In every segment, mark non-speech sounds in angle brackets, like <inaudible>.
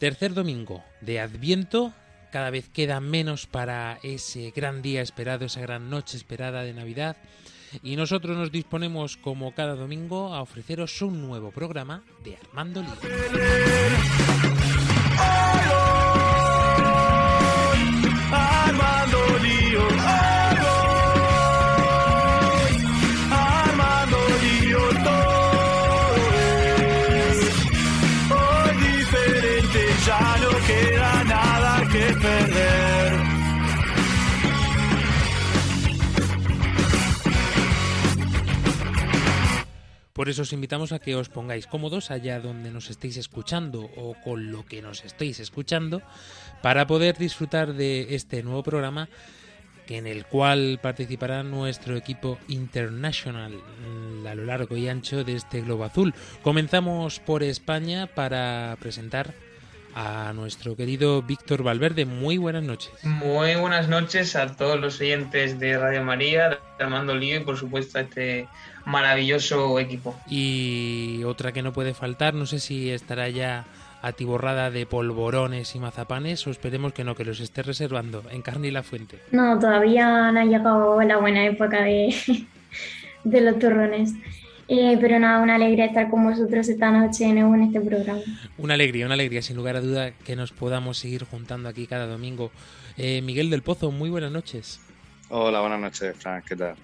Tercer domingo de Adviento, cada vez queda menos para ese gran día esperado, esa gran noche esperada de Navidad. Y nosotros nos disponemos, como cada domingo, a ofreceros un nuevo programa de Armando Lío. Por eso os invitamos a que os pongáis cómodos allá donde nos estéis escuchando o con lo que nos estéis escuchando para poder disfrutar de este nuevo programa en el cual participará nuestro equipo international mm, a lo largo y ancho de este globo azul. Comenzamos por España para presentar a nuestro querido Víctor Valverde. Muy buenas noches. Muy buenas noches a todos los oyentes de Radio María, de Armando Lío y por supuesto a este maravilloso equipo. Y otra que no puede faltar, no sé si estará ya atiborrada de polvorones y mazapanes o esperemos que no, que los esté reservando en carne y la fuente. No, todavía no ha llegado la buena época de, <laughs> de los turrones. Eh, pero nada, una alegría estar con vosotros esta noche de nuevo en este programa. Una alegría, una alegría, sin lugar a duda, que nos podamos seguir juntando aquí cada domingo. Eh, Miguel del Pozo, muy buenas noches. Hola, buenas noches, Frank, ¿qué tal?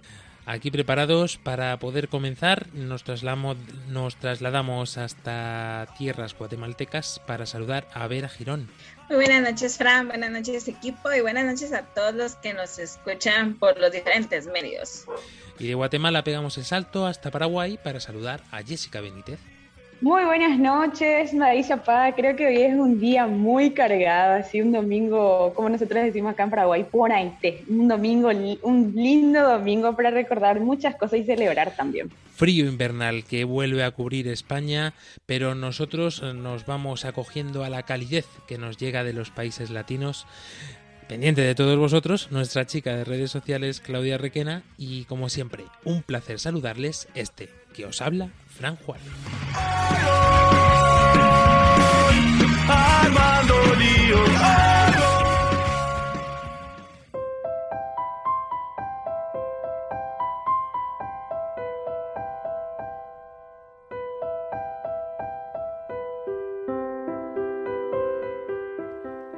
Aquí preparados para poder comenzar, nos trasladamos, nos trasladamos hasta tierras guatemaltecas para saludar a Vera Girón. Muy buenas noches, Fran, buenas noches, equipo, y buenas noches a todos los que nos escuchan por los diferentes medios. Y de Guatemala pegamos el salto hasta Paraguay para saludar a Jessica Benítez. Muy buenas noches, Marisa Paz. Creo que hoy es un día muy cargado, así un domingo, como nosotros decimos acá en Paraguay, ponente. Un domingo, un lindo domingo para recordar muchas cosas y celebrar también. Frío invernal que vuelve a cubrir España, pero nosotros nos vamos acogiendo a la calidez que nos llega de los países latinos. Pendiente de todos vosotros, nuestra chica de redes sociales, Claudia Requena, y como siempre, un placer saludarles este que os habla, Fran Juárez.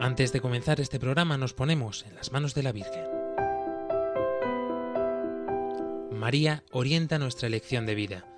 Antes de comenzar este programa nos ponemos en las manos de la Virgen. María orienta nuestra elección de vida.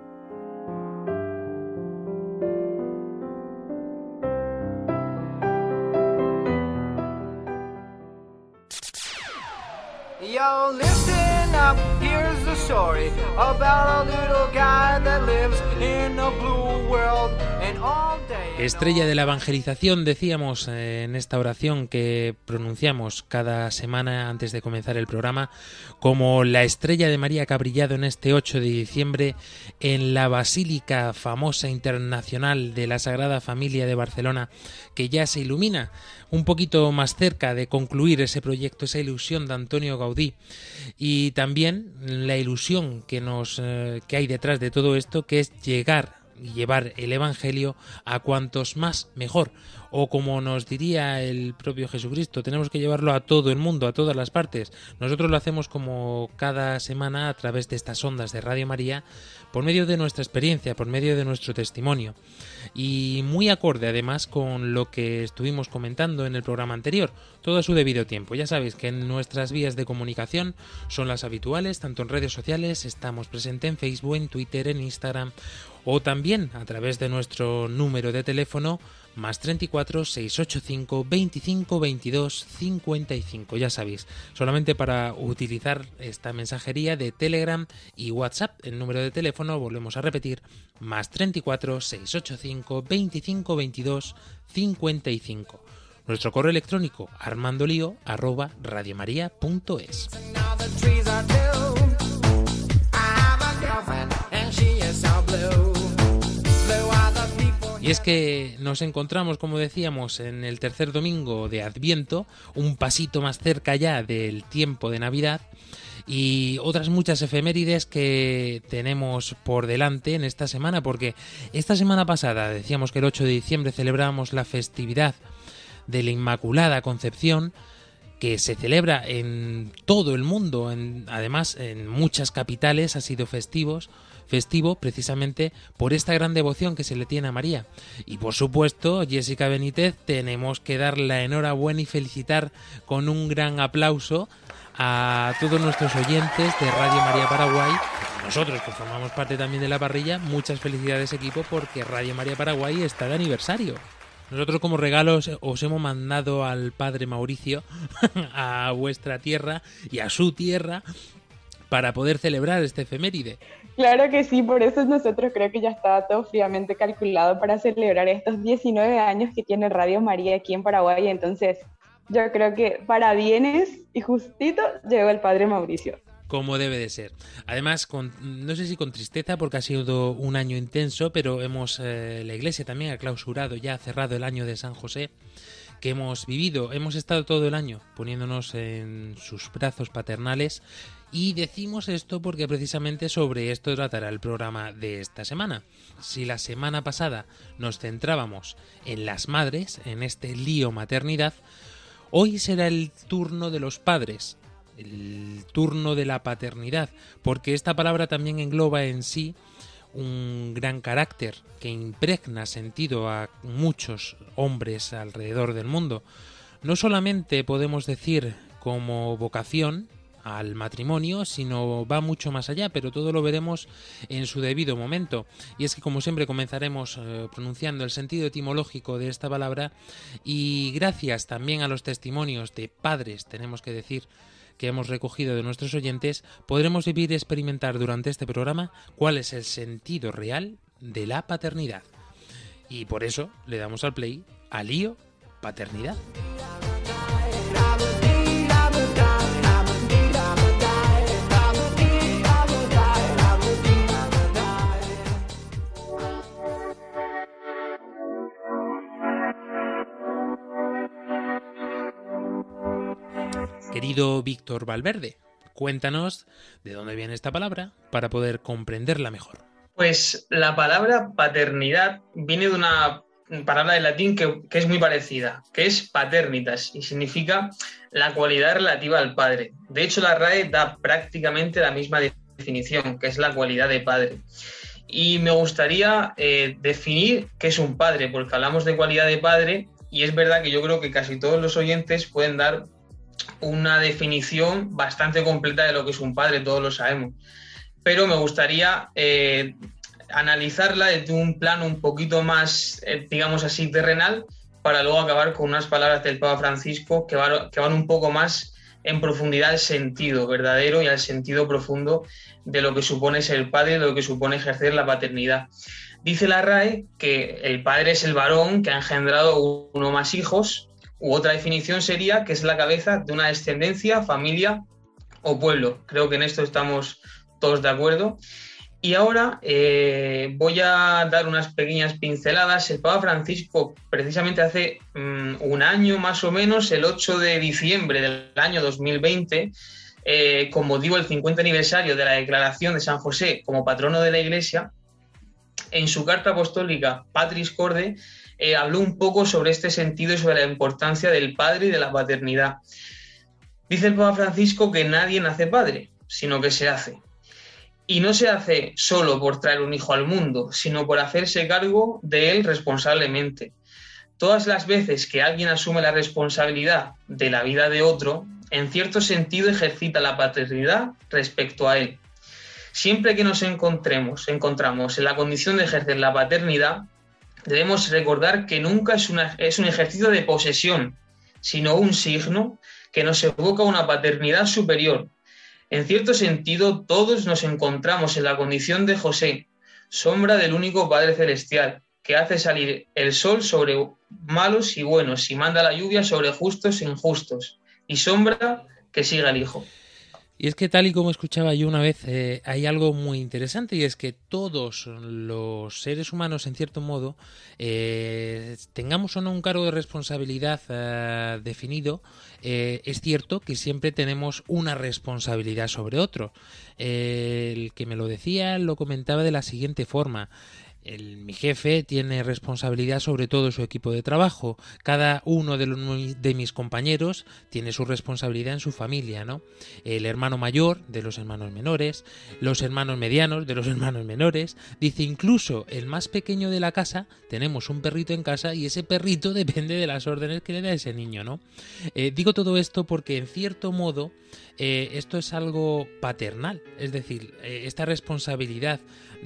Yo, listen up, here's the story about a little guy that lives in a blue world. Estrella de la evangelización, decíamos eh, en esta oración que pronunciamos cada semana antes de comenzar el programa, como la estrella de María que ha brillado en este 8 de diciembre en la Basílica famosa internacional de la Sagrada Familia de Barcelona, que ya se ilumina un poquito más cerca de concluir ese proyecto, esa ilusión de Antonio Gaudí. Y también la ilusión que nos eh, que hay detrás de todo esto, que es llegar llevar el evangelio a cuantos más mejor. o como nos diría el propio Jesucristo, tenemos que llevarlo a todo el mundo, a todas las partes. Nosotros lo hacemos como cada semana a través de estas ondas de Radio María, por medio de nuestra experiencia, por medio de nuestro testimonio. Y muy acorde además con lo que estuvimos comentando en el programa anterior, todo a su debido tiempo. Ya sabéis que nuestras vías de comunicación son las habituales, tanto en redes sociales, estamos presentes en Facebook, en Twitter, en Instagram o también a través de nuestro número de teléfono más 34 685 25 22 55. Ya sabéis, solamente para utilizar esta mensajería de Telegram y WhatsApp, el número de teléfono, volvemos a repetir, más 34 685 25 22 55. Nuestro correo electrónico radiomaria.es. Es que nos encontramos, como decíamos, en el tercer domingo de Adviento, un pasito más cerca ya del tiempo de Navidad y otras muchas efemérides que tenemos por delante en esta semana, porque esta semana pasada decíamos que el 8 de diciembre celebrábamos la festividad de la Inmaculada Concepción, que se celebra en todo el mundo, en, además en muchas capitales ha sido festivos, festivo precisamente por esta gran devoción que se le tiene a María. Y por supuesto, Jessica Benítez, tenemos que dar la enhorabuena y felicitar con un gran aplauso a todos nuestros oyentes de Radio María Paraguay. Nosotros que formamos parte también de la parrilla, muchas felicidades equipo porque Radio María Paraguay está de aniversario. Nosotros como regalos os hemos mandado al padre Mauricio <laughs> a vuestra tierra y a su tierra para poder celebrar este efeméride. Claro que sí, por eso nosotros creo que ya estaba todo fríamente calculado para celebrar estos 19 años que tiene Radio María aquí en Paraguay. Entonces, yo creo que para bienes y justito llegó el padre Mauricio como debe de ser. Además, no sé si con tristeza porque ha sido un año intenso, pero hemos eh, la iglesia también ha clausurado, ya ha cerrado el año de San José que hemos vivido. Hemos estado todo el año poniéndonos en sus brazos paternales y decimos esto porque precisamente sobre esto tratará el programa de esta semana. Si la semana pasada nos centrábamos en las madres, en este lío maternidad, hoy será el turno de los padres, el turno de la paternidad, porque esta palabra también engloba en sí un gran carácter que impregna sentido a muchos hombres alrededor del mundo. No solamente podemos decir como vocación al matrimonio, sino va mucho más allá, pero todo lo veremos en su debido momento. Y es que como siempre comenzaremos eh, pronunciando el sentido etimológico de esta palabra y gracias también a los testimonios de padres, tenemos que decir, que hemos recogido de nuestros oyentes, podremos vivir y experimentar durante este programa cuál es el sentido real de la paternidad. Y por eso le damos al play a lío paternidad. Querido Víctor Valverde, cuéntanos de dónde viene esta palabra para poder comprenderla mejor. Pues la palabra paternidad viene de una palabra de latín que, es muy parecida, que es paternitas y significa la cualidad relativa al padre. De hecho, la RAE da prácticamente la misma definición, que es la cualidad de padre. Y me gustaría eh, definir qué es un padre, porque hablamos de cualidad de padre y es verdad que yo creo que casi todos los oyentes pueden dar una definición bastante completa de lo que es un padre, todos lo sabemos. Pero me gustaría eh, analizarla desde un plano un poquito más, eh, digamos así, terrenal, para luego acabar con unas palabras del Papa Francisco que, que van un poco más en profundidad al sentido verdadero y al sentido profundo de lo que supone ser padre, de lo que supone ejercer la paternidad. Dice la RAE que el padre es el varón que ha engendrado uno más hijos U otra definición sería que es la cabeza de una descendencia, familia o pueblo. Creo que en esto estamos todos de acuerdo. Y ahora eh, voy a dar unas pequeñas pinceladas. El Papa Francisco, precisamente hace mm, un año más o menos, el 8 de diciembre del año 2020, eh, como digo, el 50 aniversario de la declaración de San José como patrono de la Iglesia, en su carta apostólica Patris Corde, eh, habló un poco sobre este sentido y sobre la importancia del padre y de la paternidad. Dice el Papa Francisco que nadie nace padre, sino que se hace. Y no se hace solo por traer un hijo al mundo, sino por hacerse cargo de él responsablemente. Todas las veces que alguien asume la responsabilidad de la vida de otro, en cierto sentido ejercita la paternidad respecto a él. Siempre que nos encontremos, encontramos en la condición de ejercer la paternidad, debemos recordar que nunca es, una, es un ejercicio de posesión, sino un signo que nos evoca una paternidad superior. En cierto sentido, todos nos encontramos en la condición de José, sombra del único Padre Celestial, que hace salir el sol sobre malos y buenos y manda la lluvia sobre justos e injustos, y sombra que siga el Hijo. Y es que tal y como escuchaba yo una vez, eh, hay algo muy interesante y es que todos los seres humanos, en cierto modo, eh, tengamos o no un cargo de responsabilidad eh, definido, es cierto que siempre tenemos una responsabilidad sobre otro. el que me lo decía lo comentaba de la siguiente forma mi jefe tiene responsabilidad sobre todo su equipo de trabajo. Cada uno de, los, de mis compañeros tiene su responsabilidad en su familia, ¿no? El hermano mayor de los hermanos menores, los hermanos medianos de los <laughs> hermanos menores. Dice incluso el más pequeño de la casa, tenemos un perrito en casa y ese perrito <laughs> depende de las órdenes que le da ese niño, ¿no? Eh, digo todo esto porque en cierto modo eh, esto es algo paternal, es decir, eh, esta responsabilidad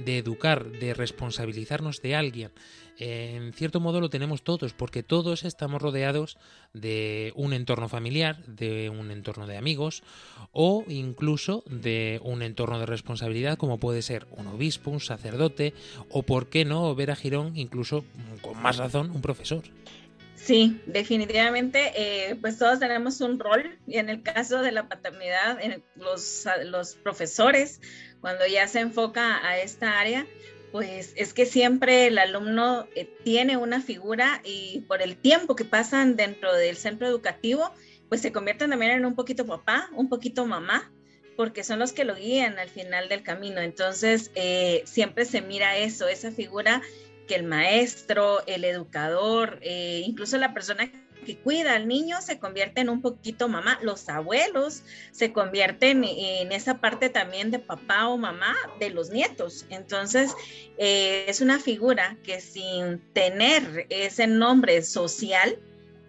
de educar, de responsabilizarnos de alguien, en cierto modo lo tenemos todos, porque todos estamos rodeados de un entorno familiar, de un entorno de amigos o incluso de un entorno de responsabilidad como puede ser un obispo, un sacerdote o, por qué no, ver a Girón, incluso con más razón, un profesor. Sí, definitivamente, eh, pues todos tenemos un rol y en el caso de la paternidad, en los, profesores, cuando ya se enfoca a esta área, pues es que siempre el alumno eh, tiene una figura y por el tiempo que pasan dentro del centro educativo, pues se convierten también en un poquito papá, un poquito mamá, porque son los que lo guían al final del camino. Entonces, eh, siempre se mira eso, esa figura que el maestro, el educador, eh, incluso la persona que cuida al niño se convierte en un poquito mamá, los abuelos se convierten en esa parte también de papá o mamá de los nietos. Entonces, eh, es una figura que sin tener ese nombre social,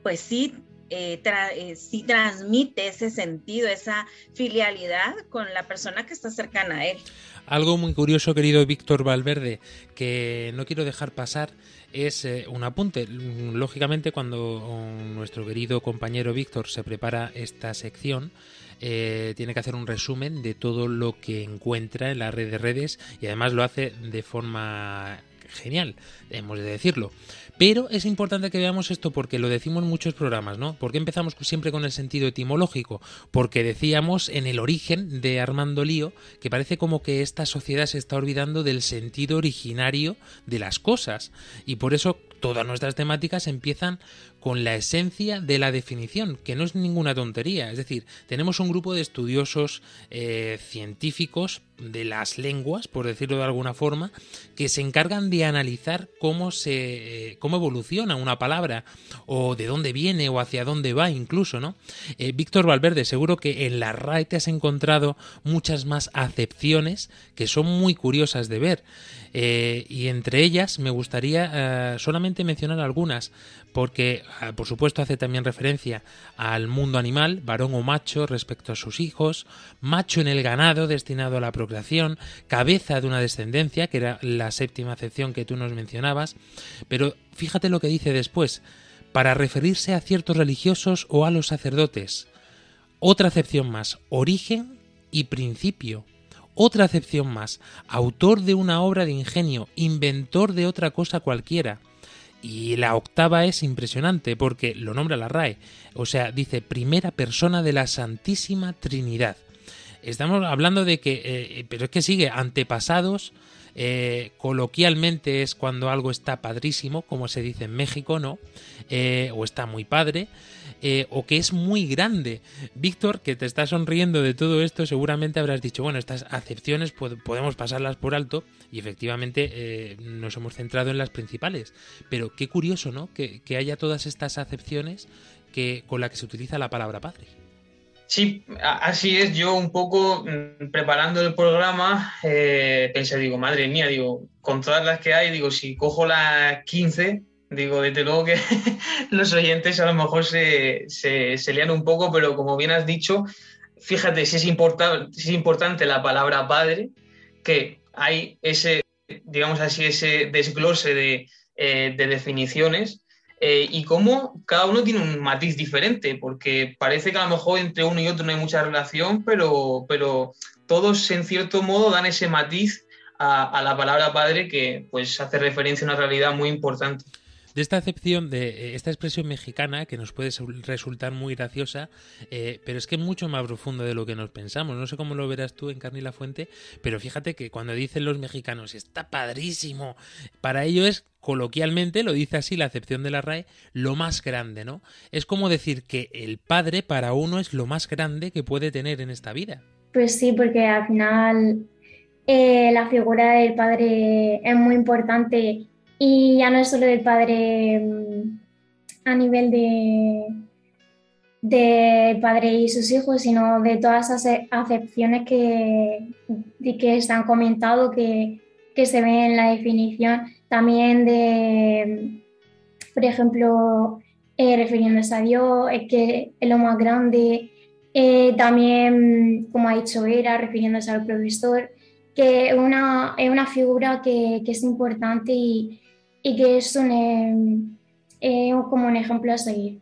pues sí eh, sí transmite ese sentido, esa filialidad con la persona que está cercana a él. Algo muy curioso, querido Víctor Valverde, que no quiero dejar pasar es eh, un apunte. Lógicamente, cuando nuestro querido compañero Víctor se prepara esta sección, eh, tiene que hacer un resumen de todo lo que encuentra en la red de redes y además lo hace de forma genial, hemos de decirlo. Pero es importante que veamos esto porque lo decimos en muchos programas, ¿no? ¿Por qué empezamos siempre con el sentido etimológico? Porque decíamos en el origen de Armando Lío que parece como que esta sociedad se está olvidando del sentido originario de las cosas y por eso todas nuestras temáticas empiezan con la esencia de la definición, que no es ninguna tontería. Es decir, tenemos un grupo de estudiosos eh, científicos de las lenguas, por decirlo de alguna forma, que se encargan de analizar cómo se eh, cómo evoluciona una palabra o de dónde viene o hacia dónde va incluso, ¿no? Eh, Víctor Valverde, seguro que en la RAE te has encontrado muchas más acepciones que son muy curiosas de ver. Y entre ellas me gustaría solamente mencionar algunas porque ah, por supuesto hace también referencia al mundo animal, varón o macho respecto a sus hijos, macho en el ganado destinado a la procreación, cabeza de una descendencia, que era la séptima acepción que tú nos mencionabas, pero fíjate lo que dice después, para referirse a ciertos religiosos o a los sacerdotes. Otra acepción más, origen y principio. Otra acepción más, autor de una obra de ingenio, inventor de otra cosa cualquiera. Y la octava es impresionante porque lo nombra la RAE, o sea, dice primera persona de la Santísima Trinidad. Estamos hablando de que, eh, pero es que sigue, antepasados, Eh, coloquialmente es cuando algo está padrísimo, como se dice en México, ¿no? Eh, o está muy padre. Eh, o que es muy grande. Víctor, que te está sonriendo de todo esto, seguramente habrás dicho, bueno, estas acepciones podemos pasarlas por alto y efectivamente eh, nos hemos centrado en las principales. Pero qué curioso, ¿no? Que, haya todas estas acepciones que, con las que se utiliza la palabra padre. Sí, así es. Yo un poco mm, preparando el programa eh, pensé, digo, madre mía, digo, con todas las que hay, digo, si cojo las 15, Digo, desde luego que <laughs> los oyentes a lo mejor se, se, lían un poco, pero como bien has dicho, fíjate si es, importante, si es importante la palabra padre, que hay ese, digamos así, ese desglose de, eh, definiciones eh, y cómo cada uno tiene un matiz diferente, porque parece que a lo mejor entre uno y otro no hay mucha relación, pero, pero todos en cierto modo dan ese matiz a, a la palabra padre que pues hace referencia a una realidad muy importante de esta acepción, de eh, esta expresión mexicana que nos puede resultar muy graciosa, eh, pero es que es mucho más profundo de lo que nos pensamos. No sé cómo lo verás tú en Carne y la Fuente, pero fíjate que cuando dicen los mexicanos, está padrísimo, para ello es coloquialmente, lo dice así la acepción de la RAE, lo más grande, ¿no? Es como decir que el padre para uno es lo más grande que puede tener en esta vida. Pues sí, porque al final eh, la figura del padre es muy importante y ya no es solo del padre mm, a nivel de del padre y sus hijos, sino de todas esas acepciones que, que se han comentado, que, se ven en la definición, también de, por ejemplo, eh, refiriéndose a Dios, es que es lo más grande, eh, también, como ha dicho Era, refiriéndose al profesor, que una, es una figura que, que es importante y, y que es un, eh, como un ejemplo a seguir.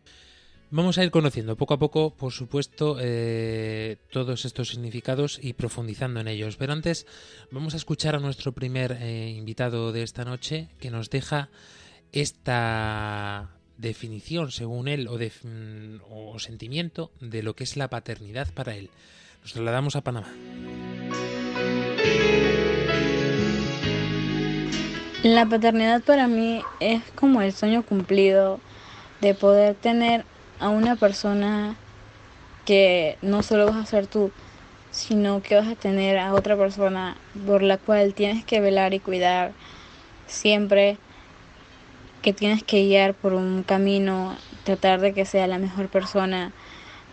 Vamos a ir conociendo poco a poco, por supuesto, eh, todos estos significados y profundizando en ellos. Pero antes vamos a escuchar a nuestro primer eh, invitado de esta noche que nos deja esta definición, según él, o, de, o sentimiento de lo que es la paternidad para él. Nos trasladamos a Panamá. La paternidad para mí es como el sueño cumplido de poder tener a una persona que no solo vas a ser tú, sino que vas a tener a otra persona por la cual tienes que velar y cuidar siempre, que tienes que guiar por un camino, tratar de que sea la mejor persona,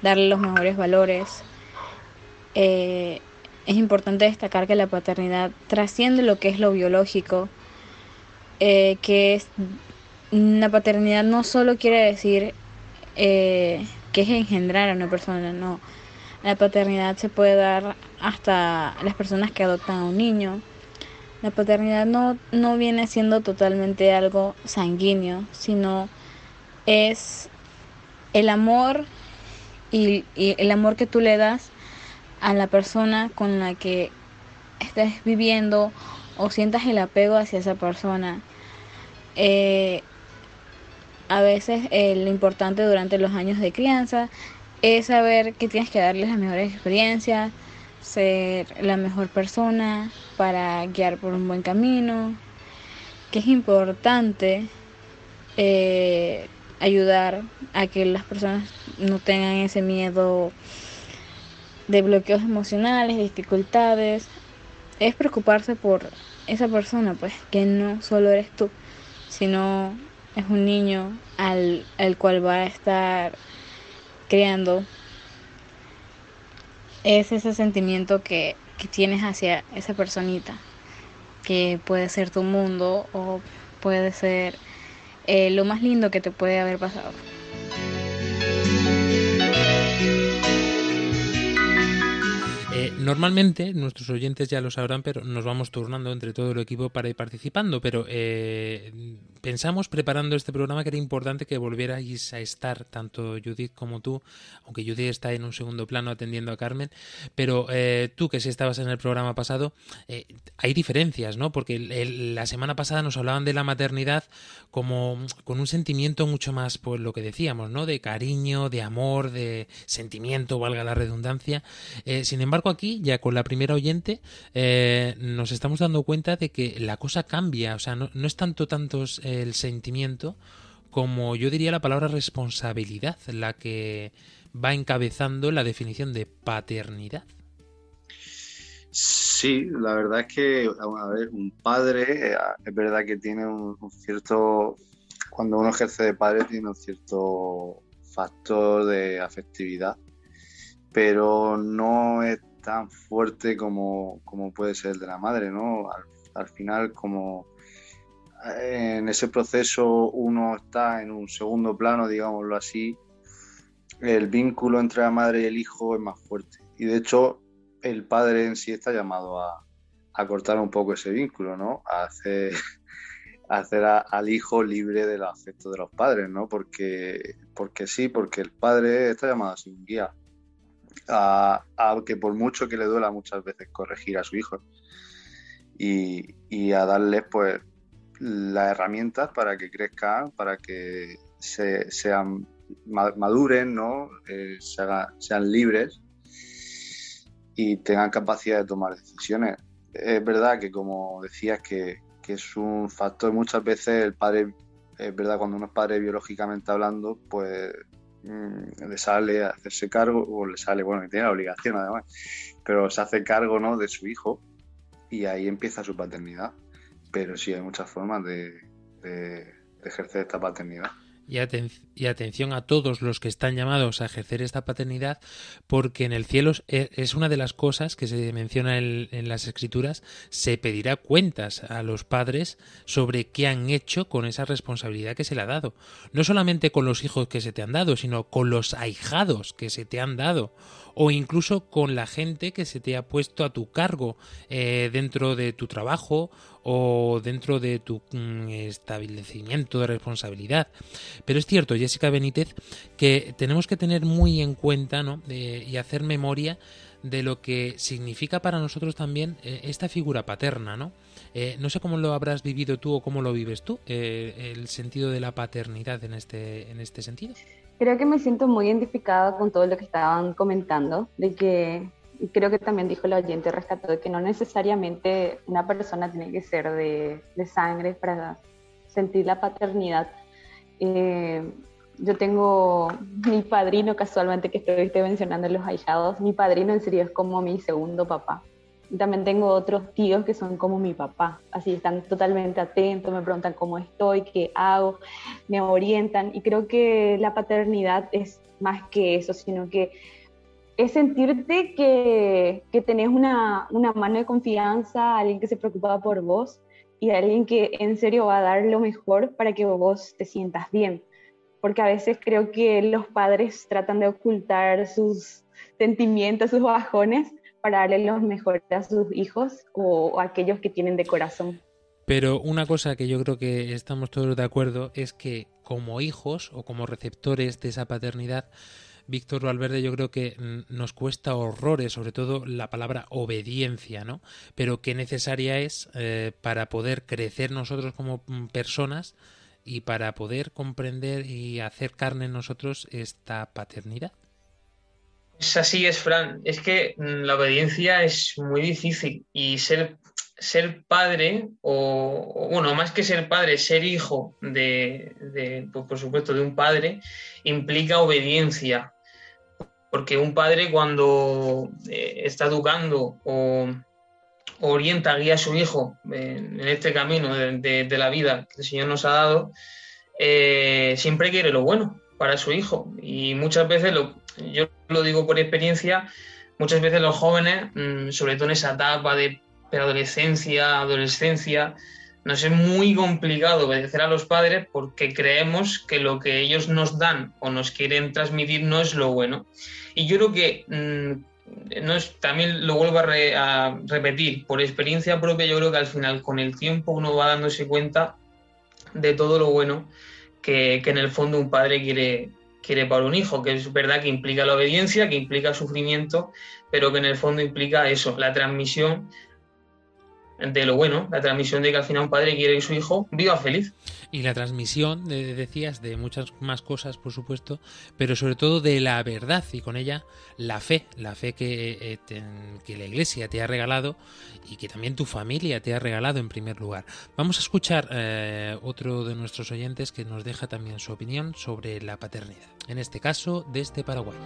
darle los mejores valores. Eh, es importante destacar que la paternidad trasciende lo que es lo biológico, eh, que es, la paternidad no solo quiere decir eh, que es engendrar a una persona, no. La paternidad se puede dar hasta las personas que adoptan a un niño. La paternidad no, no viene siendo totalmente algo sanguíneo, sino es el amor y, el amor que tú le das a la persona con la que estés viviendo o sientas el apego hacia esa persona. Eh, a veces eh, lo importante durante los años de crianza es saber que tienes que darles las mejores experiencias, ser la mejor persona para guiar por un buen camino, que es importante eh, ayudar a que las personas no tengan ese miedo de bloqueos emocionales, dificultades, es preocuparse por esa persona, pues que no solo eres tú sino es un niño al, cual va a estar creando. Es ese sentimiento que, tienes hacia esa personita, que puede ser tu mundo o puede ser eh, lo más lindo que te puede haber pasado. Eh, normalmente, nuestros oyentes ya lo sabrán, pero nos vamos turnando entre todo el equipo para ir participando. Pero eh, pensamos, preparando este programa, que era importante que volvierais a estar, tanto Judith como tú, aunque Judith está en un segundo plano atendiendo a Carmen. Pero eh, tú, que sí estabas en el programa pasado, hay diferencias, ¿no? Porque la semana pasada nos hablaban de la maternidad como con un sentimiento mucho más, pues lo que decíamos, ¿no? De cariño, de amor, de sentimiento, valga la redundancia. sin embargo, aquí, ya con la primera oyente, eh, nos estamos dando cuenta de que la cosa cambia, o sea, no, no es tanto tanto el sentimiento como yo diría la palabra responsabilidad la que va encabezando la definición de paternidad. Sí, la verdad es que, a ver, un padre eh, es verdad que tiene un, cierto, cuando uno ejerce de padre tiene un cierto factor de afectividad, pero no es tan fuerte como, puede ser el de la madre, ¿no? Al, final, como eh, en ese proceso uno está en un segundo plano, digámoslo así, el vínculo entre la madre y el hijo es más fuerte. Y de hecho, el padre en sí está llamado a, cortar un poco ese vínculo, ¿no? A hacer, hacer al hijo libre del afecto de los padres, ¿no? Porque, porque sí, porque el padre está llamado a ser un guía. A, que por mucho que le duela muchas veces corregir a su hijo y, a darles pues las herramientas para que crezcan, para que se, sean maduren, ¿no? Eh, sean libres y tengan capacidad de tomar decisiones. Es verdad que, como decías, que, es un factor, muchas veces el padre, es verdad, cuando uno es padre biológicamente hablando, pues mm, le sale hacerse cargo, o le sale, bueno, que tiene la obligación además, pero se hace cargo ¿no? de su hijo y ahí empieza su paternidad. Pero sí hay muchas formas de ejercer esta paternidad y, atención a todos los que están llamados a ejercer esta paternidad, porque en el cielo e, es una de las cosas que se menciona en, las escrituras, se pedirá cuentas a los padres sobre qué han hecho con esa responsabilidad que se le ha dado. No solamente con los hijos que se te han dado, sino con los ahijados que se te han dado o incluso con la gente que se te ha puesto a tu cargo eh, dentro de tu trabajo o dentro de tu mm, establecimiento de responsabilidad. Pero es cierto, Jessica Benítez, que tenemos que tener muy en cuenta ¿no? y hacer memoria de lo que significa para nosotros también eh, esta figura paterna, ¿no? Eh, no sé cómo lo habrás vivido tú o cómo lo vives tú, el sentido de la paternidad en este, en este sentido. Creo que me siento muy identificada con todo lo que estaban comentando, de que creo que también dijo el oyente rescató de que no necesariamente una persona tiene que ser de, sangre para sentir la paternidad. Eh, yo tengo mi padrino, casualmente que estuviste mencionando los ahijados, mi padrino en serio es como mi segundo papá. También tengo otros tíos que son como mi papá, así están totalmente atentos, me preguntan cómo estoy, qué hago, me orientan y creo que la paternidad es más que eso, sino que es sentirte que, que tenés una, una mano de confianza, alguien que se preocupa por vos y alguien que en serio va a dar lo mejor para que vos te sientas bien. Porque a veces creo que los padres tratan de ocultar sus sentimientos, sus bajones, para darle los mejores a sus hijos o, a aquellos que tienen de corazón. Pero una cosa que yo creo que estamos todos de acuerdo es que como hijos o como receptores de esa paternidad, Víctor Valverde yo creo que nos cuesta horrores, sobre todo la palabra obediencia, ¿no? Pero qué necesaria es eh, para poder crecer nosotros como mm, personas y para poder comprender y hacer carne en nosotros esta paternidad. Es así, es Fran. Es que mm, la obediencia es muy difícil y ser, ser padre, o, bueno, más que ser padre, ser hijo de, pues, por supuesto, de un padre, implica obediencia. Porque un padre cuando eh, está educando o orienta, guía a su hijo en, este camino de, la vida que el Señor nos ha dado, eh, siempre quiere lo bueno para su hijo. Y muchas veces lo, yo lo digo por experiencia, muchas veces los jóvenes, mm, sobre todo en esa etapa de adolescencia, adolescencia, nos es muy complicado obedecer a los padres porque creemos que lo que ellos nos dan o nos quieren transmitir no es lo bueno. Y yo creo que mm, no es, también lo vuelvo a, repetir, por experiencia propia, yo creo que al final con el tiempo uno va dándose cuenta de todo lo bueno que, que en el fondo un padre quiere, quiere para un hijo, que es verdad que implica la obediencia, que implica sufrimiento, pero que en el fondo implica eso, la transmisión de lo bueno, la transmisión de que al final un padre quiere que su hijo viva feliz. Y la transmisión, decías, de muchas más cosas, por supuesto, pero sobre todo de la verdad y con ella la fe, la fe que, eh, que la Iglesia te ha regalado y que también tu familia te ha regalado en primer lugar. Vamos a escuchar eh, otro de nuestros oyentes que nos deja también su opinión sobre la paternidad, en este caso desde Paraguay.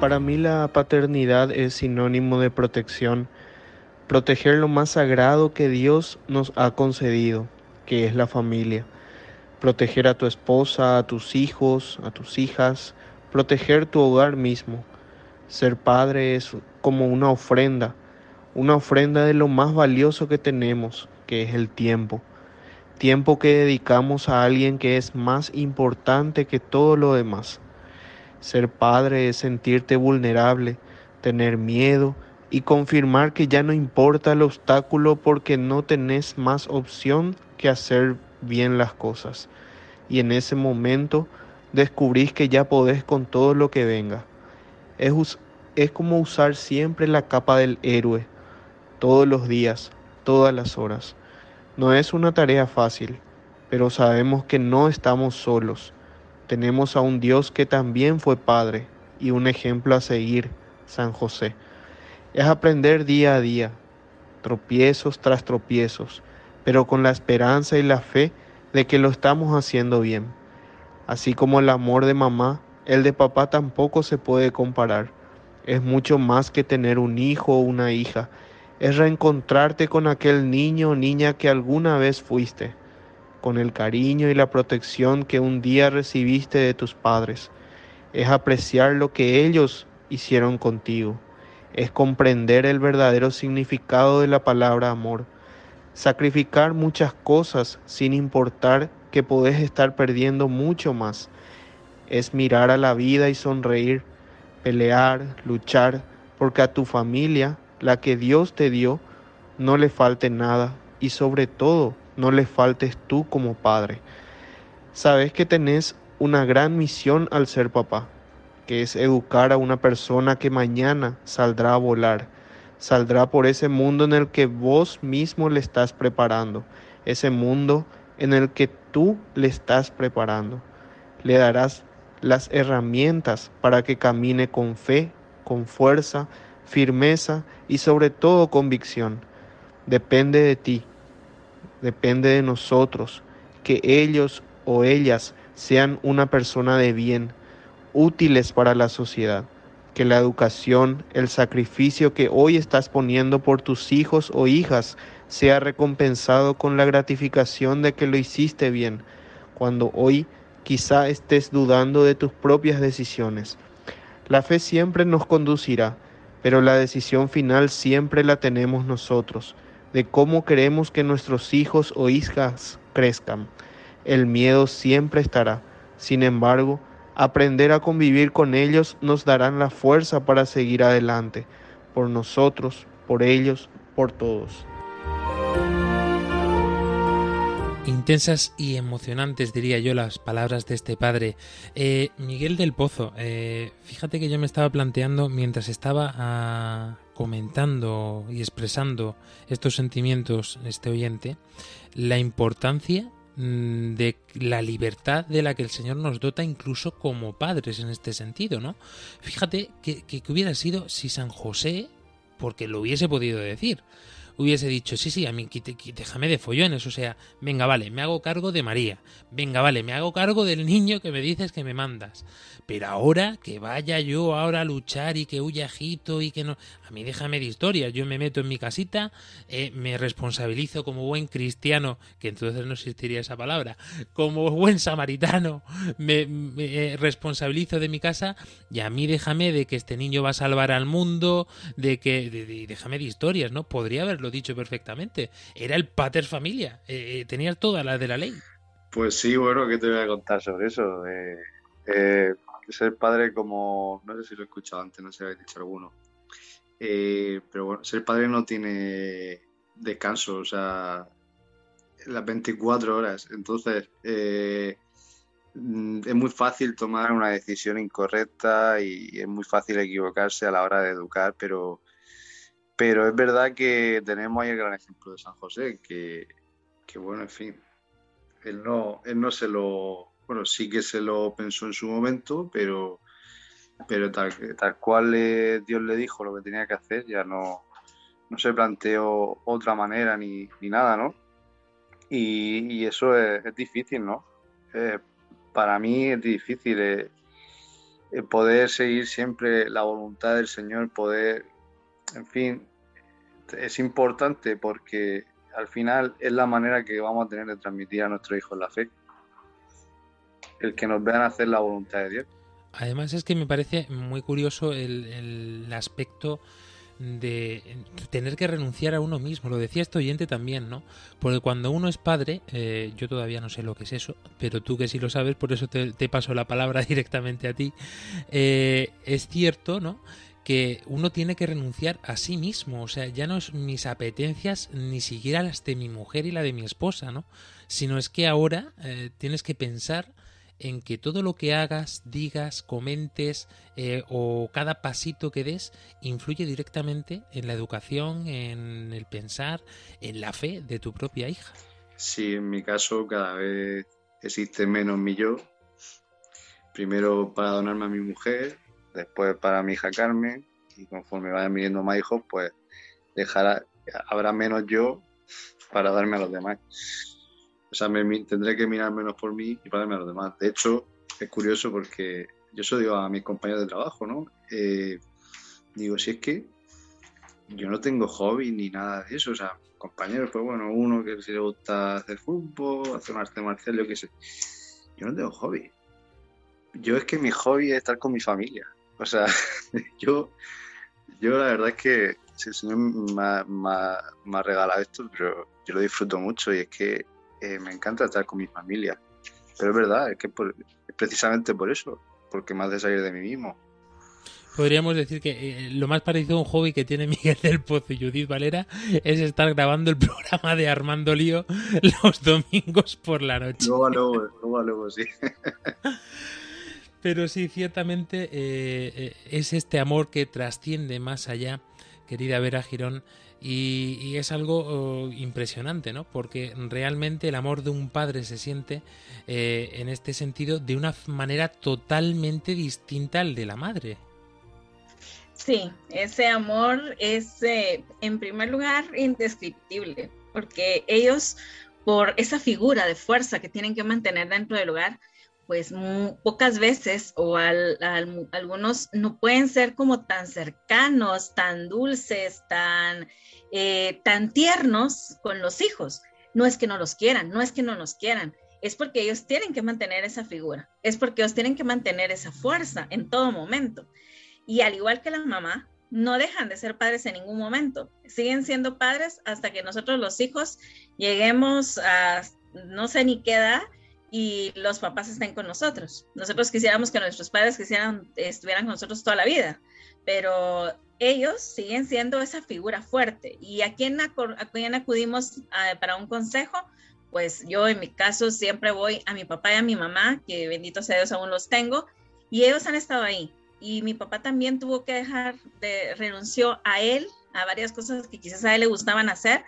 Para mí la paternidad es sinónimo de protección, proteger lo más sagrado que Dios nos ha concedido, que es la familia. Proteger a tu esposa, a tus hijos, a tus hijas, proteger tu hogar mismo. Ser padre es como una ofrenda, una ofrenda de lo más valioso que tenemos, que es el tiempo. Tiempo que dedicamos a alguien que es más importante que todo lo demás. Ser padre es sentirte vulnerable, tener miedo y confirmar que ya no importa el obstáculo porque no tenés más opción que hacer bien las cosas. Y en ese momento descubrís que ya podés con todo lo que venga. Es, es como usar siempre la capa del héroe, todos los días, todas las horas. No es una tarea fácil, pero sabemos que no estamos solos tenemos a un Dios que también fue Padre y un ejemplo a seguir, San José. Es aprender día a día, tropiezos tras tropiezos, pero con la esperanza y la fe de que lo estamos haciendo bien. Así como el amor de mamá, el de papá tampoco se puede comparar. Es mucho más que tener un hijo o una hija. Es reencontrarte con aquel niño o niña que alguna vez fuiste con el cariño y la protección que un día recibiste de tus padres. Es apreciar lo que ellos hicieron contigo. Es comprender el verdadero significado de la palabra amor. Sacrificar muchas cosas sin importar que podés estar perdiendo mucho más. Es mirar a la vida y sonreír, pelear, luchar, porque a tu familia, la que Dios te dio, no le falte nada y sobre todo no le faltes tú como padre. Sabes que tenés una gran misión al ser papá, que es educar a una persona que mañana saldrá a volar, saldrá por ese mundo en el que vos mismo le estás preparando, ese mundo en el que tú le estás preparando. Le darás las herramientas para que camine con fe, con fuerza, firmeza y sobre todo convicción. Depende de ti depende de nosotros que ellos o ellas sean una persona de bien, útiles para la sociedad, que la educación, el sacrificio que hoy estás poniendo por tus hijos o hijas sea recompensado con la gratificación de que lo hiciste bien, cuando hoy quizá estés dudando de tus propias decisiones. La fe siempre nos conducirá, pero la decisión final siempre la tenemos nosotros de cómo queremos que nuestros hijos o hijas crezcan. El miedo siempre estará. Sin embargo, aprender a convivir con ellos nos darán la fuerza para seguir adelante, por nosotros, por ellos, por todos. Intensas y emocionantes, diría yo, las palabras de este padre. Eh, Miguel del Pozo, eh, fíjate que yo me estaba planteando mientras estaba comentando y expresando estos sentimientos, este oyente, la importancia mm, de la libertad de la que el Señor nos dota incluso como padres en este sentido, ¿no? Fíjate que, que hubiera sido si San José, porque lo hubiese podido decir, hubiese dicho, sí, sí, a mí déjame de follones, o sea, venga, vale, me hago cargo de María, venga, vale, me hago cargo del niño que me dices que me mandas, pero ahora que vaya yo ahora a luchar y que huya Egipto y que no, a mí déjame de historias, yo me meto en mi casita, eh, me responsabilizo como buen cristiano, que entonces no existiría esa palabra, como buen samaritano, me, eh, responsabilizo de mi casa y a mí déjame de que este niño va a salvar al mundo, de que, déjame de historias, ¿no? Podría haberlo dicho perfectamente. Era el pater familia. Eh, eh, tenía toda la de la ley. Pues sí, bueno, ¿qué te voy a contar sobre eso? Eh, ser padre como, no sé si lo he escuchado antes, no sé si habéis dicho alguno. pero bueno, ser padre no tiene descanso, o sea, las 24 horas. Entonces, mm, es muy fácil tomar una decisión incorrecta y es muy fácil equivocarse a la hora de educar, pero, pero es verdad que tenemos ahí el gran ejemplo de San José, que, que bueno, en fin, él no, él no se lo, bueno, sí que se lo pensó en su momento, pero, pero tal, tal cual Dios le dijo lo que tenía que hacer, ya no, no se planteó otra manera ni, ni nada, ¿no? Y, eso es, difícil, ¿no? Eh, para mí es difícil eh, eh, poder seguir siempre la voluntad del Señor, poder, en fin, es importante porque al final es la manera que vamos a tener de transmitir a nuestros hijos la fe. El que nos vean hacer la voluntad de Dios. Además es que me parece muy curioso el, el aspecto de tener que renunciar a uno mismo. Lo decía este oyente también, ¿no? Porque cuando uno es padre, eh, yo todavía no sé lo que es eso, pero tú que sí lo sabes, por eso te, paso la palabra <laughs> directamente a ti. Eh, es cierto, ¿no? Que uno tiene que renunciar a sí mismo, o sea, ya no es mis apetencias ni siquiera las de mi mujer y la de mi esposa, ¿no? Sino es que ahora eh, tienes que pensar en que todo lo que hagas, digas, comentes eh, o cada pasito que des influye directamente en la educación, en el pensar, en la fe de tu propia hija. Sí, en mi caso cada vez existe menos mi yo. Primero para donarme a mi mujer, después para mi hija Carmen y conforme vayan viniendo más hijos, pues dejará, habrá menos yo para darme a los demás. O sea, me, tendré que mirar menos por mí y darme a los demás. De hecho, es curioso porque yo eso digo a mis compañeros de trabajo, ¿no? Eh, digo, si es que yo no tengo hobby ni nada de eso. O sea, compañeros, pues bueno, uno que si le gusta hacer fútbol, hacer un arte marcial, yo qué sé. Yo no tengo hobby. Yo es que mi hobby es estar con mi familia. O sea, <laughs> yo, yo la verdad es que el Señor me ha, me ha regalado esto, pero yo lo disfruto mucho y es que eh, me encanta estar con mi familia. Pero es verdad, es que es precisamente por eso, porque más de salir de mí mismo. Podríamos decir que eh, lo más parecido a un hobby que tiene Miguel del Pozo y Judith Valera es estar grabando el <laughs> programa de Armando Lío los domingos por la noche. Luego, luego, luego, sí. <laughs> Pero sí, ciertamente eh, es este amor que trasciende más allá, querida Vera Girón, y, es algo oh, impresionante, ¿no? Porque realmente el amor de un padre se siente eh, en este sentido de una manera totalmente distinta al de la madre. Sí, ese amor es eh, en primer lugar indescriptible, porque ellos, por esa figura de fuerza que tienen que mantener dentro del hogar, pues pocas veces o algunos no pueden ser como tan cercanos, tan dulces, tan, eh, tan tiernos con los hijos. No es que no los quieran, no es que no nos quieran, es porque ellos tienen que mantener esa figura, es porque ellos tienen que mantener esa fuerza en todo momento. Y al igual que la mamá, no dejan de ser padres en ningún momento, siguen siendo padres hasta que nosotros los hijos lleguemos a no sé ni qué edad y los papás estén con nosotros. Nosotros quisiéramos que nuestros padres quisieran, estuvieran con nosotros toda la vida, pero ellos siguen siendo esa figura fuerte. ¿Y a quién, a quién acudimos ah, para un consejo? Pues yo en mi caso siempre voy a mi papá y a mi mamá, que bendito sea Dios aún los tengo, y ellos han estado ahí. Y mi papá también tuvo que dejar de, renunció a él, a varias cosas que quizás a él le gustaban hacer,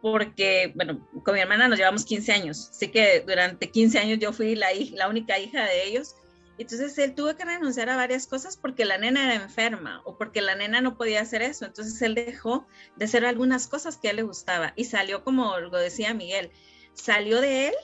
porque, bueno, con mi hermana nos llevamos 15 años, así que durante 15 años yo fui la, la única hija de ellos. Entonces él tuvo que renunciar a varias cosas porque la nena era enferma o porque la nena no podía hacer eso. Entonces él dejó de hacer algunas cosas que a él le gustaba y salió, como lo decía Miguel, salió de él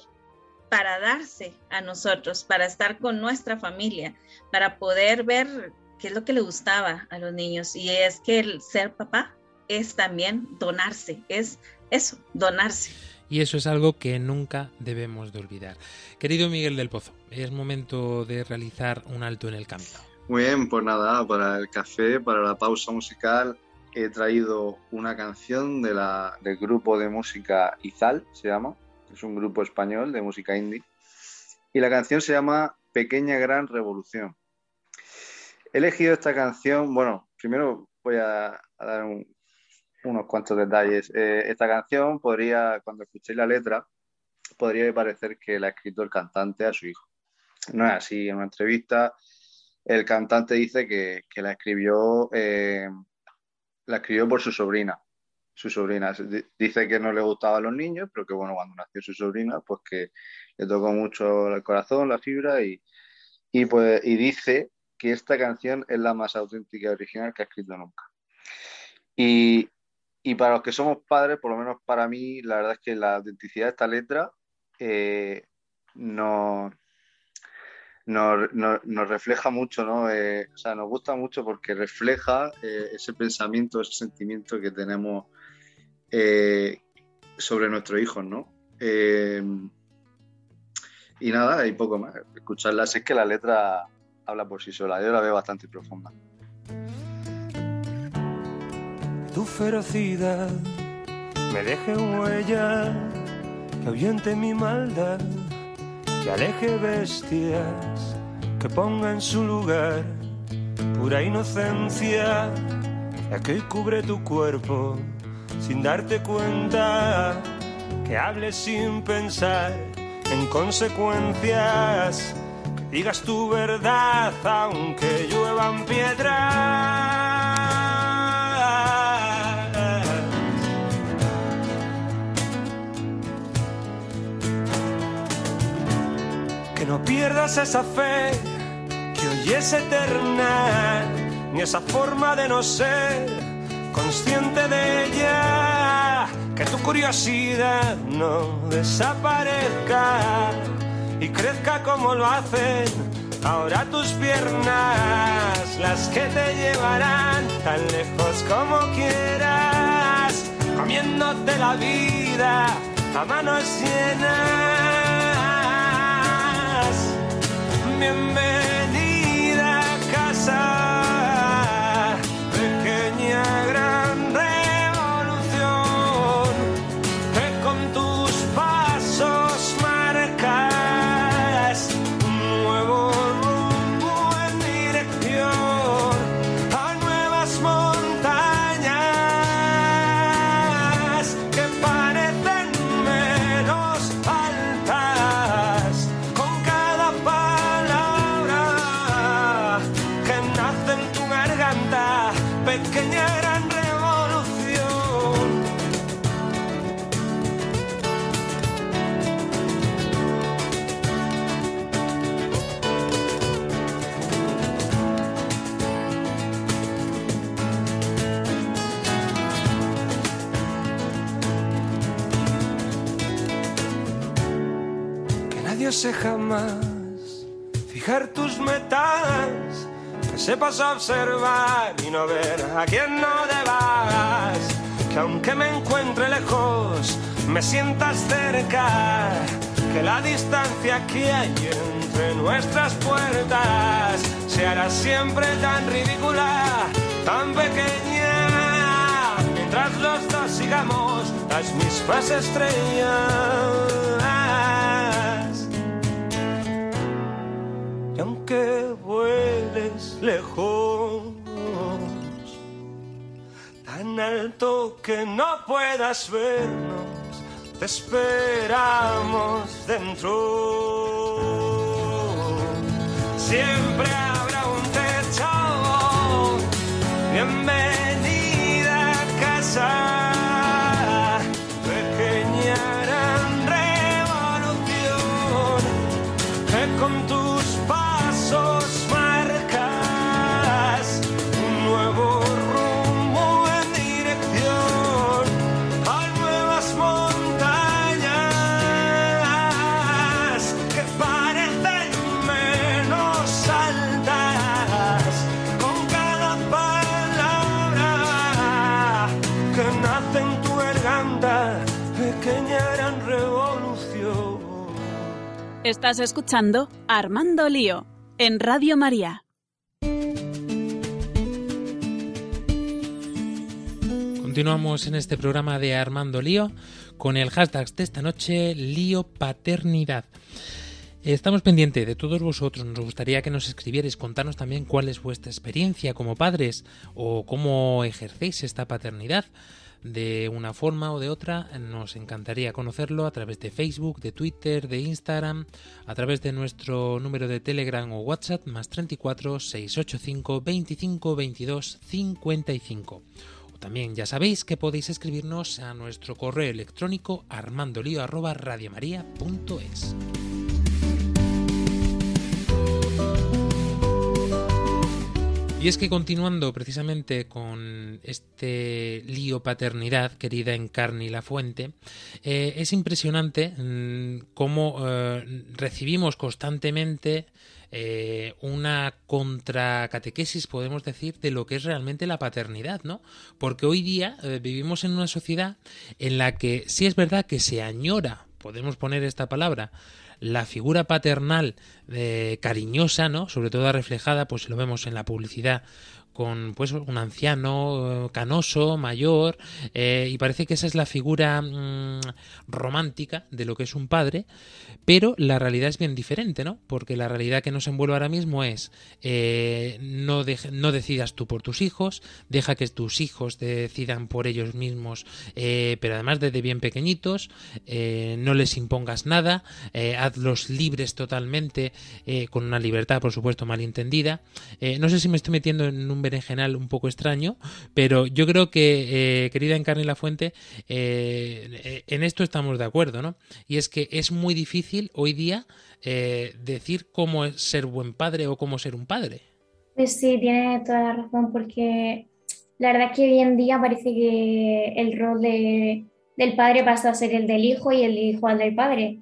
para darse a nosotros, para estar con nuestra familia, para poder ver qué es lo que le gustaba a los niños. Y es que el ser papá es también donarse, es eso, donarse. Y eso es algo que nunca debemos de olvidar. Querido Miguel del Pozo, es momento de realizar un alto en el camino. Muy bien, pues nada, para el café, para la pausa musical, he traído una canción de la, del grupo de música Izal, se llama. Es un grupo español de música indie. Y la canción se llama Pequeña Gran Revolución. He elegido esta canción, bueno, primero voy a dar un, unos cuantos detalles. Eh, esta canción podría, cuando escuchéis la letra, podría parecer que la ha escrito el cantante a su hijo. no es así. En una entrevista, el cantante dice que, que la escribió, eh, la escribió por su sobrina. Su sobrina dice que no le gustaba a los niños, pero que bueno, cuando nació su sobrina, pues que le tocó mucho el corazón, la fibra, y, y, pues, y dice que esta canción es la más auténtica y original que ha escrito nunca. Y, y para los que somos padres, por lo menos para mí, la verdad es que la autenticidad de esta letra eh, nos, refleja mucho, ¿no? Eh, o sea, nos gusta mucho porque refleja eh, ese pensamiento, ese sentimiento que tenemos sobre nuestros hijos, ¿no? y nada, hay poco más. Escucharla, es que la letra habla por sí sola, yo la veo bastante profunda tu ferocidad. Me deje huella, que ahuyente mi maldad, que aleje bestias, que ponga en su lugar pura inocencia, la que cubre tu cuerpo sin darte cuenta, que hables sin pensar en consecuencias, que digas tu verdad aunque lluevan piedras no pierdas esa fe que hoy es eterna, ni esa forma de no ser consciente de ella. Que tu curiosidad no desaparezca y crezca como lo hacen ahora tus piernas, las que te llevarán tan lejos como quieras, comiéndote la vida a manos llenas. 绵绵 ose jamás fijar tus metas, que sepas observar y no ver a quien no debas, que aunque me encuentre lejos, me sientas cerca, que la distancia que hay entre nuestras puertas se hará siempre tan ridícula, tan pequeña, mientras los dos sigamos las mismas estrellas. Aunque vueles lejos, tan alto que no puedas vernos, te esperamos dentro. Siempre habrá un techo. Bienvenida Estás escuchando Armando Lío en Radio María. Continuamos en este programa de Armando Lío con el hashtag de esta noche, Lío Paternidad. Estamos pendientes de todos vosotros, nos gustaría que nos escribierais, contarnos también cuál es vuestra experiencia como padres o cómo ejercéis esta paternidad de una forma o de otra. Nos encantaría conocerlo a través de Facebook, de Twitter, de Instagram, a través de nuestro número de Telegram o WhatsApp más 34 685 25 22 55. O también ya sabéis que podéis escribirnos a nuestro correo electrónico armandolio@radiomaria.es. Y es que continuando precisamente con este lío paternidad, querida Encarni La Fuente, eh, es impresionante mm, cómo eh, recibimos constantemente eh, una contracatequesis, podemos decir, de lo que es realmente la paternidad, ¿no? Porque hoy día vivimos en una sociedad en la que sí es verdad que se añora, podemos poner esta palabra, la figura paternal eh, cariñosa, ¿no? Sobre todo reflejada, pues lo vemos en la publicidad con pues un anciano eh, canoso, mayor, eh, y parece que esa es la figura mm, romántica de lo que es un padre, pero la realidad es bien diferente, ¿no? Porque la realidad que nos envuelve ahora mismo es eh, no, no decidas tú por tus hijos, deja que tus hijos decidan por ellos mismos, pero además desde bien pequeñitos, no les impongas nada, hazlos libres totalmente, con una libertad, por supuesto, malentendida. no sé si me estoy metiendo en un berenjenal un poco extraño, pero yo creo que, eh, querida Encarni La Fuente, eh, en esto estamos de acuerdo, ¿no? Y es que es muy difícil hoy día eh, decir cómo es ser buen padre o cómo ser un padre. Pues sí, tiene toda la razón, porque la verdad es que hoy en día parece que el rol del padre pasa a ser el del hijo y el hijo al del padre,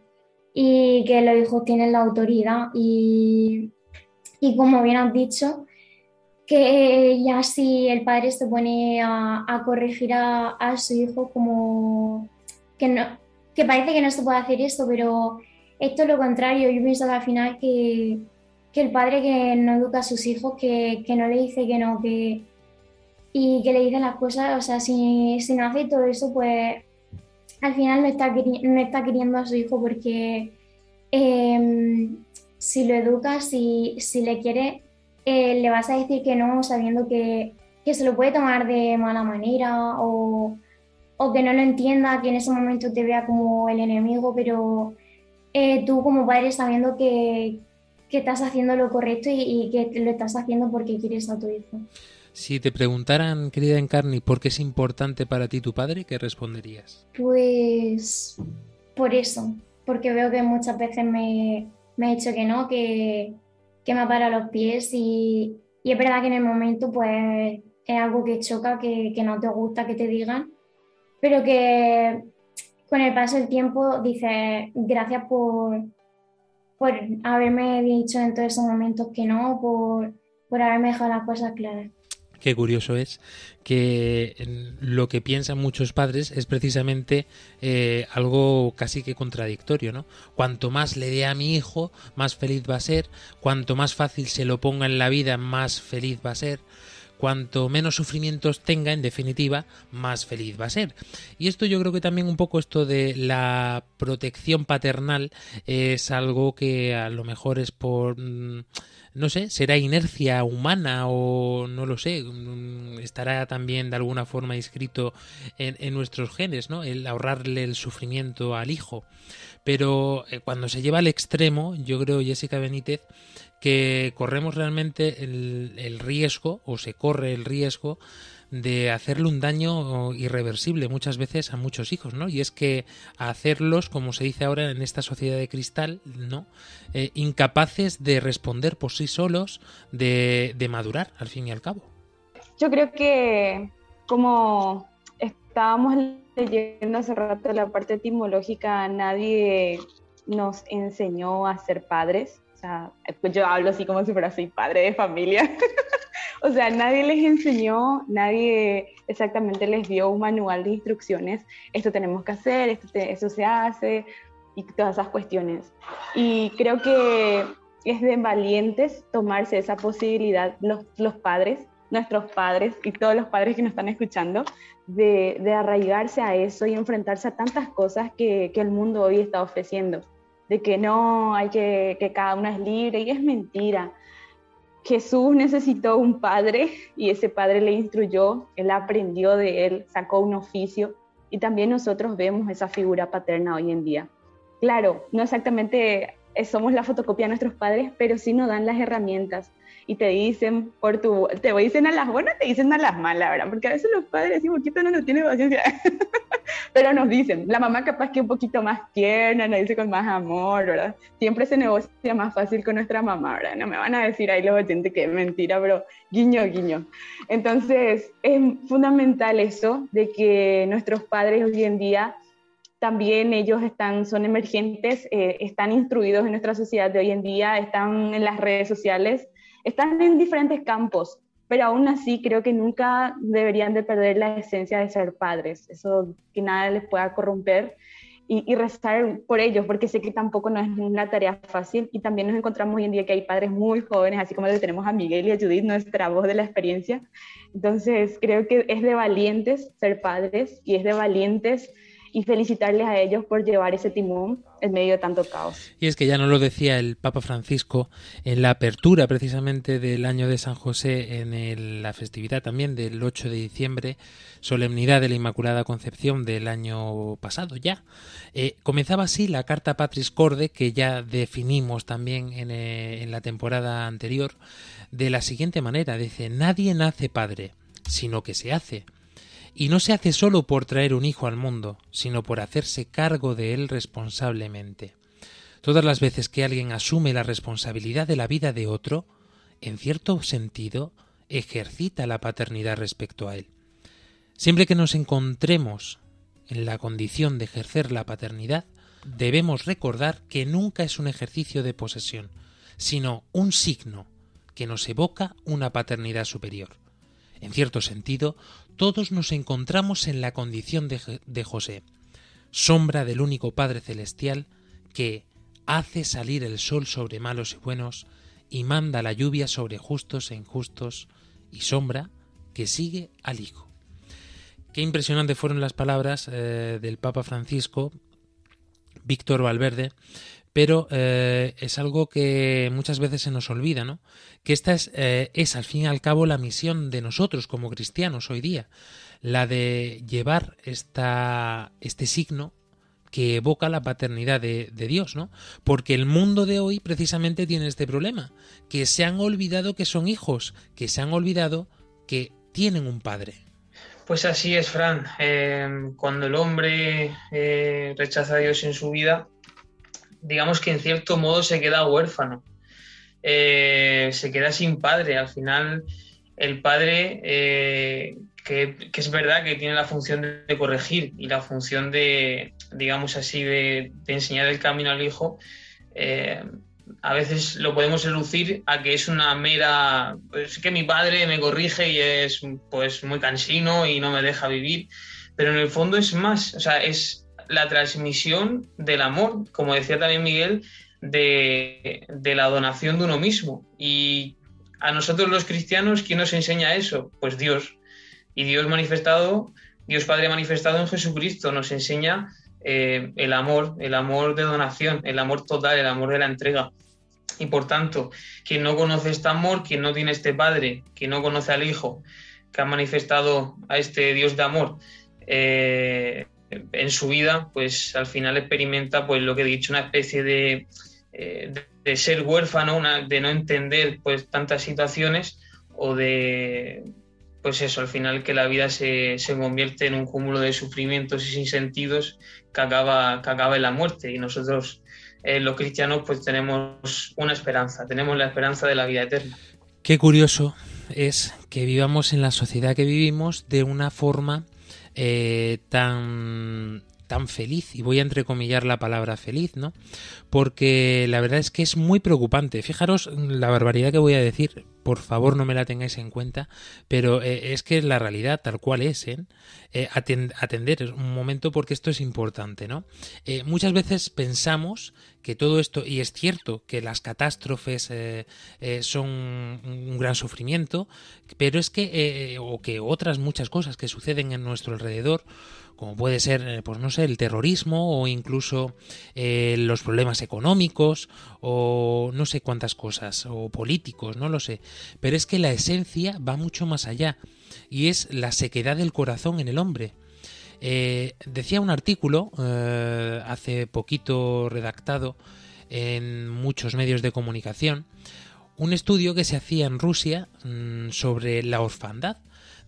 y que los hijos tienen la autoridad. Y, y como bien has dicho, que ya si el padre se pone a, corregir a, su hijo como que, no, que parece que no se puede hacer esto, pero esto es lo contrario. Yo pienso que al final que, el padre que no educa a sus hijos, que, no le dice que no, que, y que le dice las cosas, o sea, si, no hace todo eso, pues al final no está, no está queriendo a su hijo porque em, si lo educa, si, si le quiere, eh, le vas a decir que no sabiendo que, se lo puede tomar de mala manera o, que no lo entienda, que en ese momento te vea como el enemigo, pero eh, tú como padre sabiendo que, estás haciendo lo correcto y, que lo estás haciendo porque quieres a tu hijo. Si te preguntaran, querida Encarni, ¿por qué es importante para ti tu padre? ¿Qué responderías? Pues por eso, porque veo que muchas veces me, me he dicho que no, que, que me para los pies y, es verdad que en el momento pues es algo que choca, que, no te gusta que te digan, pero que con el paso del tiempo dices gracias por, por haberme dicho en todos esos momentos que no, por, por haberme dejado las cosas claras. Qué curioso es que lo que piensan muchos padres es precisamente eh, algo casi que contradictorio, ¿no? Cuanto más le dé a mi hijo, más feliz va a ser, cuanto más fácil se lo ponga en la vida, más feliz va a ser, cuanto menos sufrimientos tenga, en definitiva, más feliz va a ser. Y esto yo creo que también un poco esto de la protección paternal es algo que a lo mejor es por... No sé, será inercia humana o no lo sé, mm, estará también de alguna forma inscrito en, nuestros genes, ¿no? El ahorrarle el sufrimiento al hijo. Pero eh, cuando se lleva al extremo, yo creo, Jessica Benítez, que corremos realmente el riesgo, o se corre el riesgo, de hacerle un daño irreversible muchas veces a muchos hijos, ¿no? Y es que hacerlos, como se dice ahora en esta sociedad de cristal, ¿no? Eh, incapaces de responder por sí solos, de, de madurar, al fin y al cabo. Yo creo que como estábamos leyendo hace rato la parte etimológica, nadie nos enseñó a ser padres. O sea, yo hablo así como si fuera así, padre de familia. <laughs> o sea, nadie les enseñó, nadie exactamente les dio un manual de instrucciones, esto tenemos que hacer, esto, eso se hace y todas esas cuestiones. Y creo que es de valientes tomarse esa posibilidad los, los padres, nuestros padres y todos los padres que nos están escuchando, de, de arraigarse a eso y enfrentarse a tantas cosas que, que el mundo hoy está ofreciendo. de que no, hay que, que cada uno es libre, y es mentira. Jesús necesitó un padre y ese padre le instruyó, él aprendió de él, sacó un oficio y también nosotros vemos esa figura paterna hoy en día. Claro, no exactamente somos la fotocopia de nuestros padres, pero sí nos dan las herramientas y te dicen por tu, te dicen a las buenas, te dicen a las malas, ¿verdad? Porque a veces los padres un poquito no nos tienen paciencia, <laughs> pero nos dicen, la mamá capaz que un poquito más tierna, nos dice con más amor, ¿verdad? Siempre se negocia más fácil con nuestra mamá, ¿verdad? No me van a decir ahí los oyentes que es mentira, pero guiño, guiño. Entonces, es fundamental eso de que nuestros padres hoy en día también ellos están, son emergentes, eh, están instruidos en nuestra sociedad de hoy en día, están en las redes sociales, están en diferentes campos, pero aún así creo que nunca deberían de perder la esencia de ser padres, eso que nada les pueda corromper y, rezar por ellos, porque sé que tampoco no es una tarea fácil y también nos encontramos hoy en día que hay padres muy jóvenes, así como le tenemos a Miguel y a Judith, nuestra voz de la experiencia. Entonces creo que es de valientes ser padres y es de valientes y felicitarles a ellos por llevar ese timón en medio de tanto caos. Y es que ya no lo decía el Papa Francisco en la apertura precisamente del año de San José, en la festividad también del 8 de diciembre, solemnidad de la Inmaculada Concepción del año pasado ya. Eh, comenzaba así la carta Patris Corde, que ya definimos también en, eh, en la temporada anterior, de la siguiente manera. Dice, nadie nace padre, sino que se hace y no se hace solo por traer un hijo al mundo, sino por hacerse cargo de él responsablemente. Todas las veces que alguien asume la responsabilidad de la vida de otro, en cierto sentido, ejercita la paternidad respecto a él. Siempre que nos encontremos en la condición de ejercer la paternidad, debemos recordar que nunca es un ejercicio de posesión, sino un signo que nos evoca una paternidad superior. En cierto sentido, todos nos encontramos en la condición de, José, sombra del único Padre Celestial que hace salir el sol sobre malos y buenos y manda la lluvia sobre justos e injustos y sombra que sigue al Hijo. Qué impresionantes fueron las palabras eh, del Papa Francisco, Víctor Valverde, pero eh, es algo que muchas veces se nos olvida, ¿no? Que esta es, eh, es al fin y al cabo la misión de nosotros como cristianos hoy día, la de llevar esta, este signo que evoca la paternidad de, de, Dios, ¿no? Porque el mundo de hoy precisamente tiene este problema, que se han olvidado que son hijos, que se han olvidado que tienen un padre. Pues así es, Fran. Eh, cuando el hombre rechaza a Dios en su vida, digamos que en cierto modo se queda huérfano, eh, se queda sin padre. Al final, el padre, eh, que, es verdad que tiene la función de, corregir y la función de, digamos así, de, enseñar el camino al hijo, eh, a veces lo podemos reducir a que es una mera, pues que mi padre me corrige y es pues muy cansino y no me deja vivir, pero en el fondo es más, o sea, es la transmisión del amor, como decía también Miguel, de, la donación de uno mismo. Y a nosotros los cristianos, ¿quién nos enseña eso? Pues Dios. Y Dios manifestado, Dios Padre manifestado en Jesucristo, nos enseña eh, el amor, el amor de donación, el amor total, el amor de la entrega. Y por tanto, quien no conoce este amor, quien no tiene este Padre, quien no conoce al Hijo, que ha manifestado a este Dios de amor, eh, en su vida, pues al final experimenta, pues lo que he dicho, una especie de, eh, de, ser huérfano, de no entender pues tantas situaciones o de, pues eso, al final que la vida se, se convierte en un cúmulo de sufrimientos y sin sentidos que acaba, que acaba en la muerte. Y nosotros, eh, los cristianos, pues tenemos una esperanza, tenemos la esperanza de la vida eterna. Qué curioso es que vivamos en la sociedad que vivimos de una forma eh, tan tan feliz, y voy a entrecomillar la palabra feliz, ¿no? Porque la verdad es que es muy preocupante. Fijaros la barbaridad que voy a decir, por favor no me la tengáis en cuenta, pero eh, es que la realidad tal cual es, ¿eh? eh atender un momento porque esto es importante, ¿no? muchas veces pensamos que todo esto, y es cierto que las catástrofes eh, eh, son un gran sufrimiento, pero es que, eh, o que otras muchas cosas que suceden en nuestro alrededor, como puede ser, pues no sé, el terrorismo o incluso los problemas económicos o no sé cuántas cosas, o políticos, no lo sé, pero es que la esencia va mucho más allá y es la sequedad del corazón en el hombre. Eh, decía un artículo eh, hace poquito redactado en muchos medios de comunicación, un estudio que se hacía en Rusia mm, sobre la orfandad.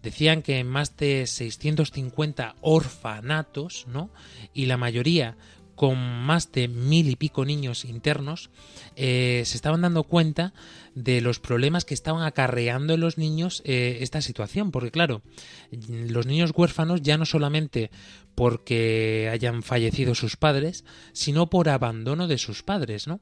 Decían que más de 650 orfanatos, ¿no? Y la mayoría con más de mil y pico niños internos, eh, se estaban dando cuenta de los problemas que estaban acarreando en los niños eh, esta situación, porque claro, los niños huérfanos ya no solamente porque hayan fallecido sus padres, sino por abandono de sus padres, ¿no?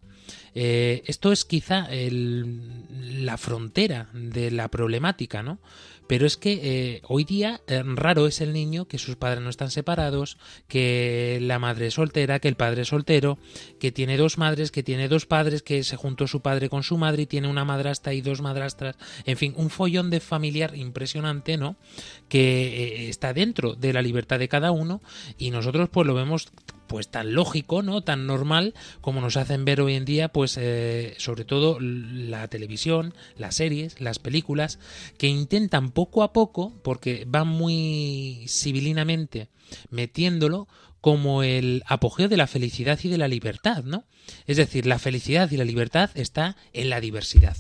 Eh, esto es quizá la frontera de la problemática, ¿no? Pero es que eh, hoy día eh, raro es el niño que sus padres no están separados, que la madre es soltera, que el padre es soltero, que tiene dos madres, que tiene dos padres, que se juntó su padre con su madre y tiene una madrastra y dos madrastras. En fin, un follón de familiar impresionante, ¿no? Que está dentro de la libertad de cada uno y nosotros pues lo vemos pues tan lógico, ¿no? Tan normal como nos hacen ver hoy en día, pues eh, sobre todo la televisión, las series, las películas, que intentan poco a poco, porque van muy civilinamente metiéndolo como el apogeo de la felicidad y de la libertad, ¿no? Es decir, la felicidad y la libertad está en la diversidad.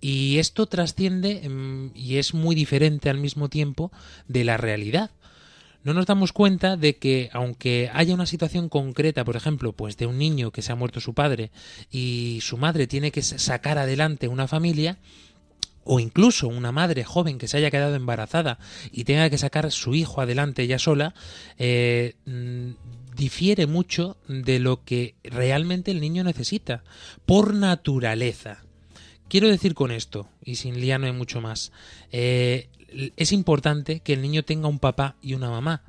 Y esto trasciende mm, y es muy diferente al mismo tiempo de la realidad no nos damos cuenta de que aunque haya una situación concreta, por ejemplo, pues de un niño que se ha muerto su padre y su madre tiene que sacar adelante una familia, o incluso una madre joven que se haya quedado embarazada y tenga que sacar su hijo adelante ella sola, eh, mm, difiere mucho de lo que realmente el niño necesita, por naturaleza. Quiero decir con esto, y sin liano hay mucho más, eh, es importante que el niño tenga un papá y una mamá.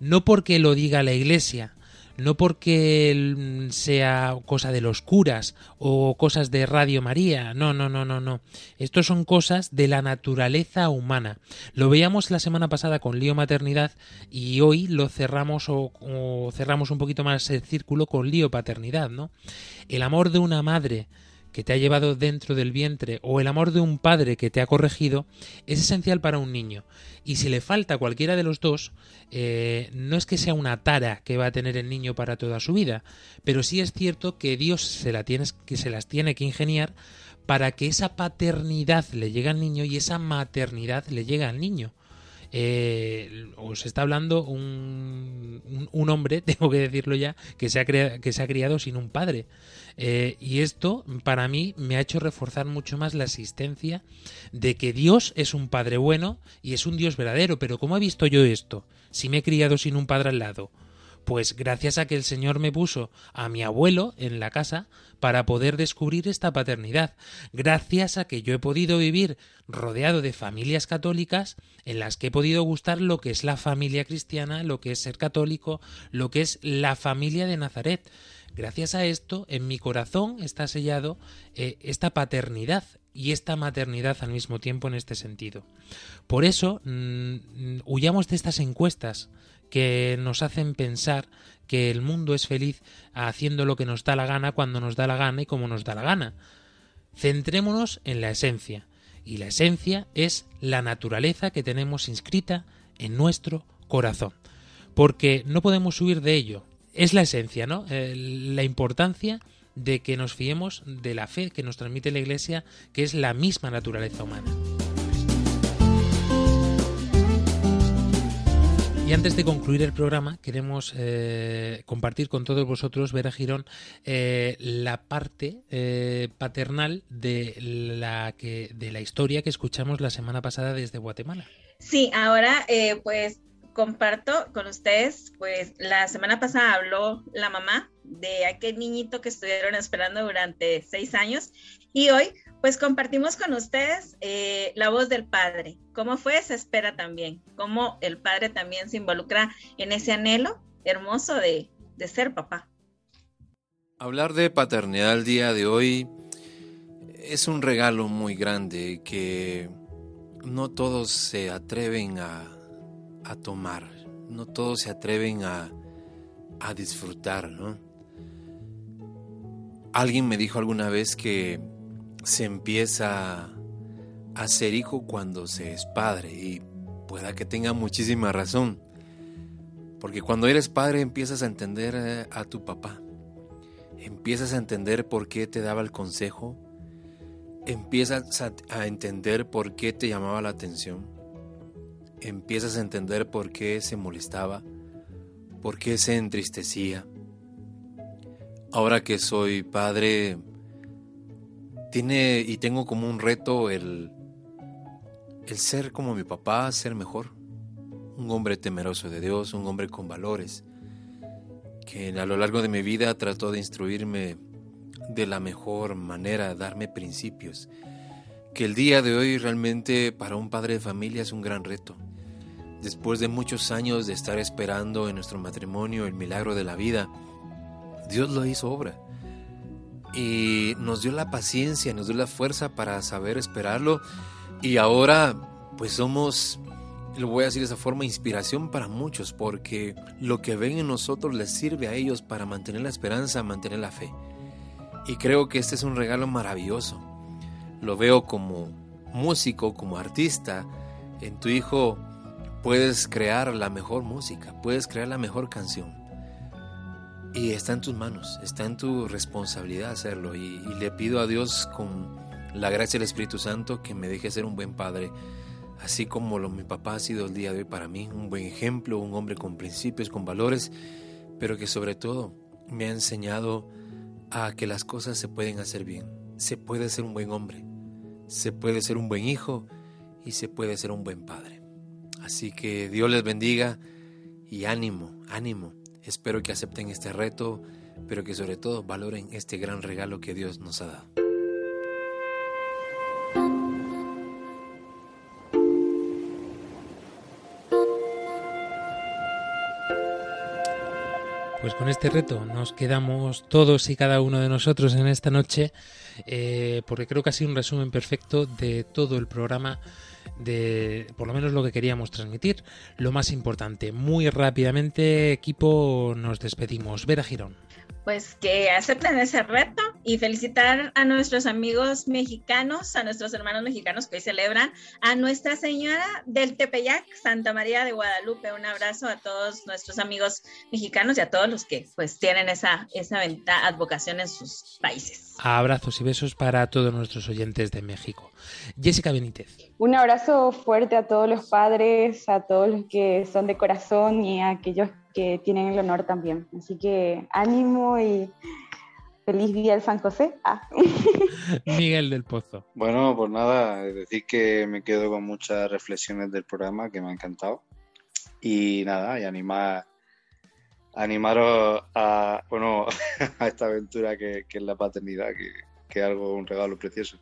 No porque lo diga la iglesia, no porque sea cosa de los curas o cosas de Radio María, no, no, no, no, no. Esto son cosas de la naturaleza humana. Lo veíamos la semana pasada con lío maternidad y hoy lo cerramos o, o cerramos un poquito más el círculo con lío paternidad, ¿no? El amor de una madre que te ha llevado dentro del vientre o el amor de un padre que te ha corregido es esencial para un niño. Y si le falta cualquiera de los dos, eh, no es que sea una tara que va a tener el niño para toda su vida, pero sí es cierto que Dios se, la que se las tiene que ingeniar para que esa paternidad le llegue al niño y esa maternidad le llegue al niño. Eh, os está hablando un, un, hombre, <laughs> tengo que decirlo ya, que se ha, que se ha criado sin un padre. Eh, y esto para mí me ha hecho reforzar mucho más la existencia de que Dios es un Padre bueno y es un Dios verdadero. Pero ¿cómo he visto yo esto? Si me he criado sin un padre al lado. Pues gracias a que el Señor me puso a mi abuelo en la casa para poder descubrir esta paternidad. Gracias a que yo he podido vivir rodeado de familias católicas en las que he podido gustar lo que es la familia cristiana, lo que es ser católico, lo que es la familia de Nazaret. Gracias a esto, en mi corazón está sellado eh, esta paternidad y esta maternidad al mismo tiempo en este sentido. Por eso, mm, huyamos de estas encuestas que nos hacen pensar que el mundo es feliz haciendo lo que nos da la gana cuando nos da la gana y como nos da la gana. Centrémonos en la esencia, y la esencia es la naturaleza que tenemos inscrita en nuestro corazón, porque no podemos huir de ello, es la esencia, ¿no? Eh, la importancia de que nos fiemos de la fe que nos transmite la Iglesia, que es la misma naturaleza humana. Y antes de concluir el programa, queremos eh, compartir con todos vosotros, Vera Girón, eh, la parte paternal de la, que, de la historia que escuchamos la semana pasada desde Guatemala. Sí, ahora pues comparto con ustedes, pues la semana pasada habló la mamá de aquel niñito que estuvieron esperando durante seis años y hoy pues compartimos con ustedes eh, la voz del padre, cómo fue esa espera también, cómo el padre también se involucra en ese anhelo hermoso de, de ser papá. Hablar de paternidad el día de hoy es un regalo muy grande que no todos se atreven a, a tomar, no todos se atreven a, a disfrutar, ¿no? Alguien me dijo alguna vez que se empieza a ser hijo cuando se es padre y pueda que tenga muchísima razón. Porque cuando eres padre empiezas a entender eh, a tu papá, empiezas a entender por qué te daba el consejo, empiezas a, entender por qué te llamaba la atención, empiezas a entender por qué se molestaba, por qué se entristecía. Ahora que soy padre, tiene y tengo como un reto el, el ser como mi papá, ser mejor. Un hombre temeroso de Dios, un hombre con valores, que a lo largo de mi vida trató de instruirme de la mejor manera, darme principios, que el día de hoy realmente para un padre de familia es un gran reto. Después de muchos años de estar esperando en nuestro matrimonio el milagro de la vida, Dios lo hizo obra. Y nos dio la paciencia, nos dio la fuerza para saber esperarlo. Y ahora, pues somos lo voy a decir de esa forma, inspiración para muchos, porque lo que ven en nosotros les sirve a ellos para mantener la esperanza, mantener la fe. Y creo que este es un regalo maravilloso. Lo veo como músico, como artista. En tu hijo puedes crear la mejor música, puedes crear la mejor canción. Y está en tus manos, está en tu responsabilidad hacerlo. Y, le pido a Dios con la gracia del Espíritu Santo que me deje ser un buen padre así como lo, mi papá ha sido el día de hoy para mí, un buen ejemplo, un hombre con principios, con valores, pero que sobre todo me ha enseñado a que las cosas se pueden hacer bien. Se puede ser un buen hombre, se puede ser un buen hijo y se puede ser un buen padre. Así que Dios les bendiga y ánimo, ánimo. Espero que acepten este reto, pero que sobre todo valoren este gran regalo que Dios nos ha dado. Pues con este reto nos quedamos todos y cada uno de nosotros en esta noche, eh, porque creo que ha sido un resumen perfecto de todo el programa, de por lo menos lo que queríamos transmitir. Lo más importante, muy rápidamente, equipo, nos despedimos. Vera Girón pues que acepten ese reto y felicitar a nuestros amigos mexicanos, a nuestros hermanos mexicanos que hoy celebran, a Nuestra Señora del Tepeyac, Santa María de Guadalupe. Un abrazo a todos nuestros amigos mexicanos y a todos los que pues tienen esa, esa advocación en sus países. Abrazos y besos para todos nuestros oyentes de México. Jessica Benítez. Un abrazo fuerte a todos los padres, a todos los que son de corazón y a aquellos que tienen el honor también. Así que ánimo y feliz día del San José. Ah. <laughs> Miguel del Pozo. Bueno, pues nada, decir que me quedo con muchas reflexiones del programa que me ha encantado. Y nada, y animar, animaros a, bueno, <laughs> a esta aventura que, es la paternidad, que, que es algo, un regalo precioso.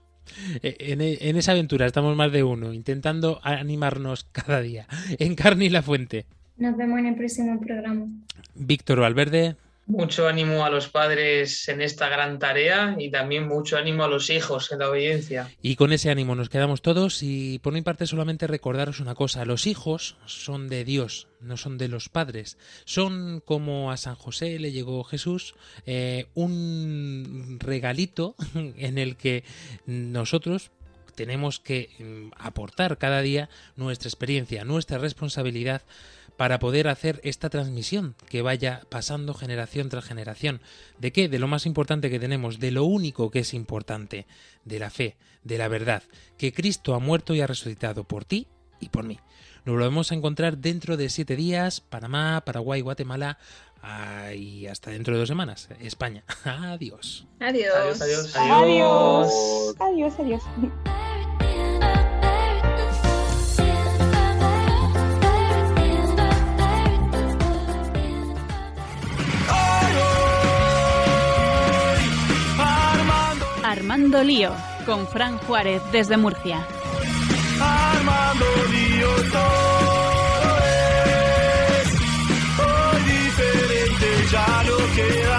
Eh, en, en, esa aventura estamos más de uno, intentando animarnos cada día. En carne y la fuente. Nos vemos en el próximo programa. Víctor Valverde. Mucho ánimo a los padres en esta gran tarea y también mucho ánimo a los hijos en la obediencia. Y con ese ánimo nos quedamos todos y por mi parte solamente recordaros una cosa, los hijos son de Dios, no son de los padres. Son como a San José le llegó Jesús, eh, un regalito <laughs> en el que nosotros tenemos que mm, aportar cada día nuestra experiencia, nuestra responsabilidad para poder hacer esta transmisión que vaya pasando generación tras generación. ¿De qué? De lo más importante que tenemos, de lo único que es importante, de la fe, de la verdad, que Cristo ha muerto y ha resucitado por ti y por mí. Nos lo vamos a encontrar dentro de siete días, Panamá, Paraguay, Guatemala, y hasta dentro de dos semanas, España. <laughs> Adiós. Adiós. Adiós, adiós. Adiós. Adiós, adiós. Armando Lío con Fran Juárez desde Murcia. Armando Lío todo es hoy diferente ya no queda